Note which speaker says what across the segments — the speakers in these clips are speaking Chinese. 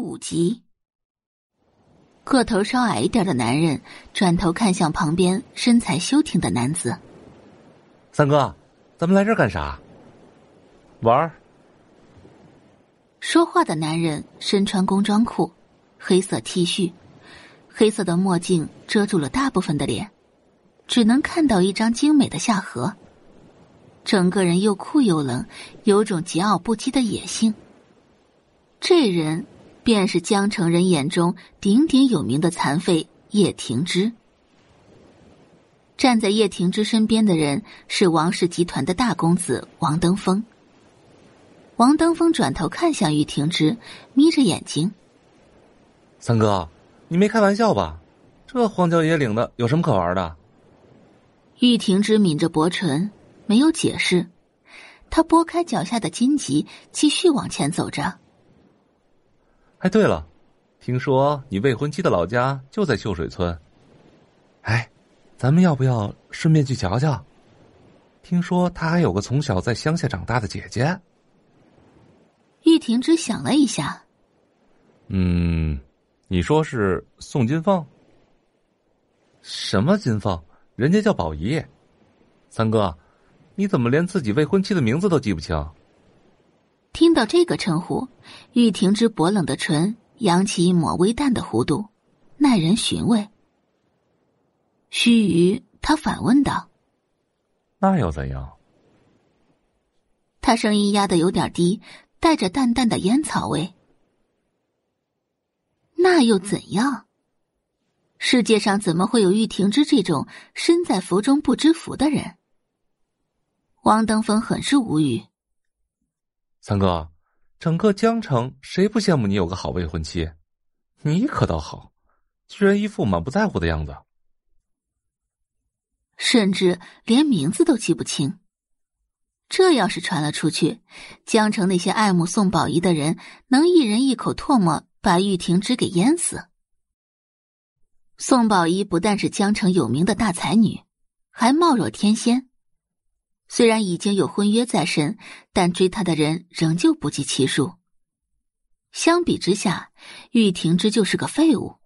Speaker 1: 五集，个头稍矮一点的男人转头看向旁边身材修挺的男子。
Speaker 2: 三哥，咱们来这儿干啥？玩儿。
Speaker 1: 说话的男人身穿工装裤，黑色 T 恤，黑色的墨镜遮住了大部分的脸，只能看到一张精美的下颌。整个人又酷又冷，有种桀骜不羁的野性。这人便是江城人眼中鼎鼎有名的残废叶廷之。站在叶廷之身边的人是王氏集团的大公子王登峰。王登峰转头看向玉廷之，眯着眼睛：“
Speaker 2: 三哥，你没开玩笑吧？这荒郊野岭的有什么可玩的？”
Speaker 1: 玉廷之抿着薄唇，没有解释。他拨开脚下的荆棘，继续往前走着。
Speaker 2: 哎，对了，听说你未婚妻的老家就在秀水村。哎，咱们要不要顺便去瞧瞧？听说她还有个从小在乡下长大的姐姐。
Speaker 1: 玉婷只想了一下，
Speaker 2: 嗯，你说是宋金凤？什么金凤？人家叫宝仪。三哥，你怎么连自己未婚妻的名字都记不清？
Speaker 1: 听到这个称呼，玉婷之薄冷的唇扬起一抹微淡的弧度，耐人寻味。须臾，他反问道：“
Speaker 2: 那又怎样？”
Speaker 1: 他声音压得有点低，带着淡淡的烟草味。那又怎样？世界上怎么会有玉婷之这种身在福中不知福的人？汪登峰很是无语。
Speaker 2: 三哥，整个江城谁不羡慕你有个好未婚妻？你可倒好，居然一副满不在乎的样子，
Speaker 1: 甚至连名字都记不清。这要是传了出去，江城那些爱慕宋宝仪的人，能一人一口唾沫把玉婷之给淹死。宋宝仪不但是江城有名的大才女，还貌若天仙。虽然已经有婚约在身，但追她的人仍旧不计其数。相比之下，玉婷之就是个废物。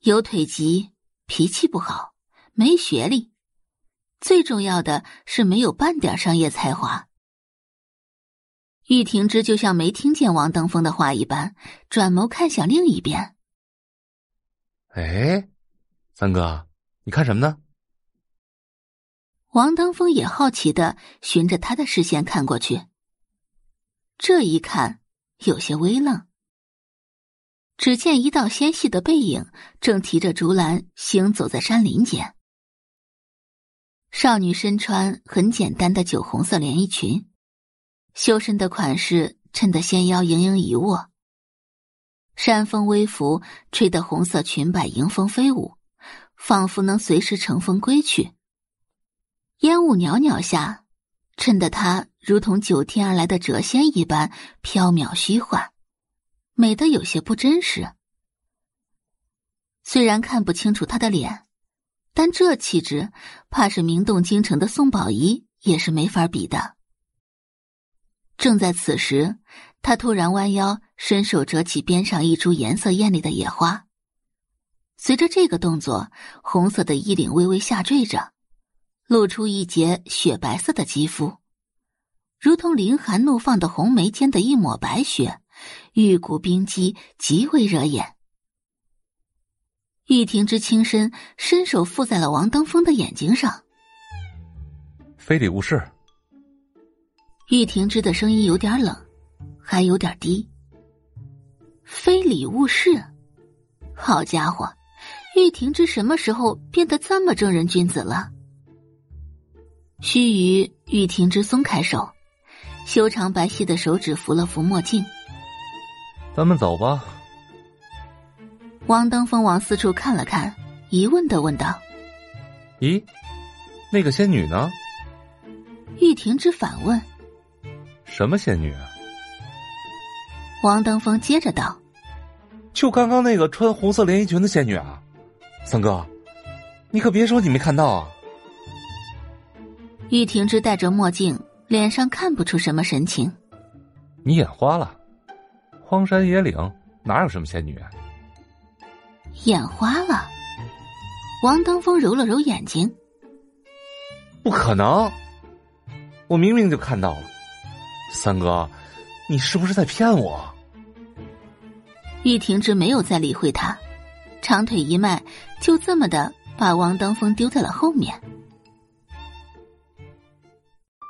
Speaker 1: 有腿疾，脾气不好，没学历，最重要的是没有半点商业才华。玉婷之就像没听见王登峰的话一般，转眸看向另一边。
Speaker 2: 哎，三哥，你看什么呢？
Speaker 1: 王登峰也好奇的循着他的视线看过去，这一看有些微愣。只见一道纤细的背影正提着竹篮行走在山林间。少女身穿很简单的酒红色连衣裙，修身的款式衬得纤腰盈盈一握。山风微拂，吹得红色裙摆迎风飞舞，仿佛能随时乘风归去。烟雾袅袅下，衬得她如同九天而来的谪仙一般飘渺虚幻，美得有些不真实。虽然看不清楚她的脸，但这气质，怕是名动京城的宋宝仪也是没法比的。正在此时，他突然弯腰，伸手折起边上一株颜色艳丽的野花。随着这个动作，红色的衣领微微下坠着。露出一截雪白色的肌肤，如同凌寒怒放的红梅间的一抹白雪，玉骨冰肌，极为惹眼。玉婷之轻身伸手附在了王登峰的眼睛上，
Speaker 2: 非礼勿视。
Speaker 1: 玉婷之的声音有点冷，还有点低。非礼勿视，好家伙，玉婷之什么时候变得这么正人君子了？须臾，玉婷之松开手，修长白皙的手指扶了扶墨镜。
Speaker 2: 咱们走吧。
Speaker 1: 王登峰往四处看了看，疑问的问道：“
Speaker 2: 咦，那个仙女呢？”
Speaker 1: 玉婷之反问：“
Speaker 2: 什么仙女？”
Speaker 1: 啊王登峰接着道：“
Speaker 2: 就刚刚那个穿红色连衣裙的仙女啊，三哥，你可别说你没看到啊。”
Speaker 1: 玉婷之戴着墨镜，脸上看不出什么神情。
Speaker 2: 你眼花了？荒山野岭哪有什么仙女？
Speaker 1: 眼花了。王登峰揉了揉眼睛，
Speaker 2: 不可能！我明明就看到了，三哥，你是不是在骗我？
Speaker 1: 玉婷之没有再理会他，长腿一迈，就这么的把王登峰丢在了后面。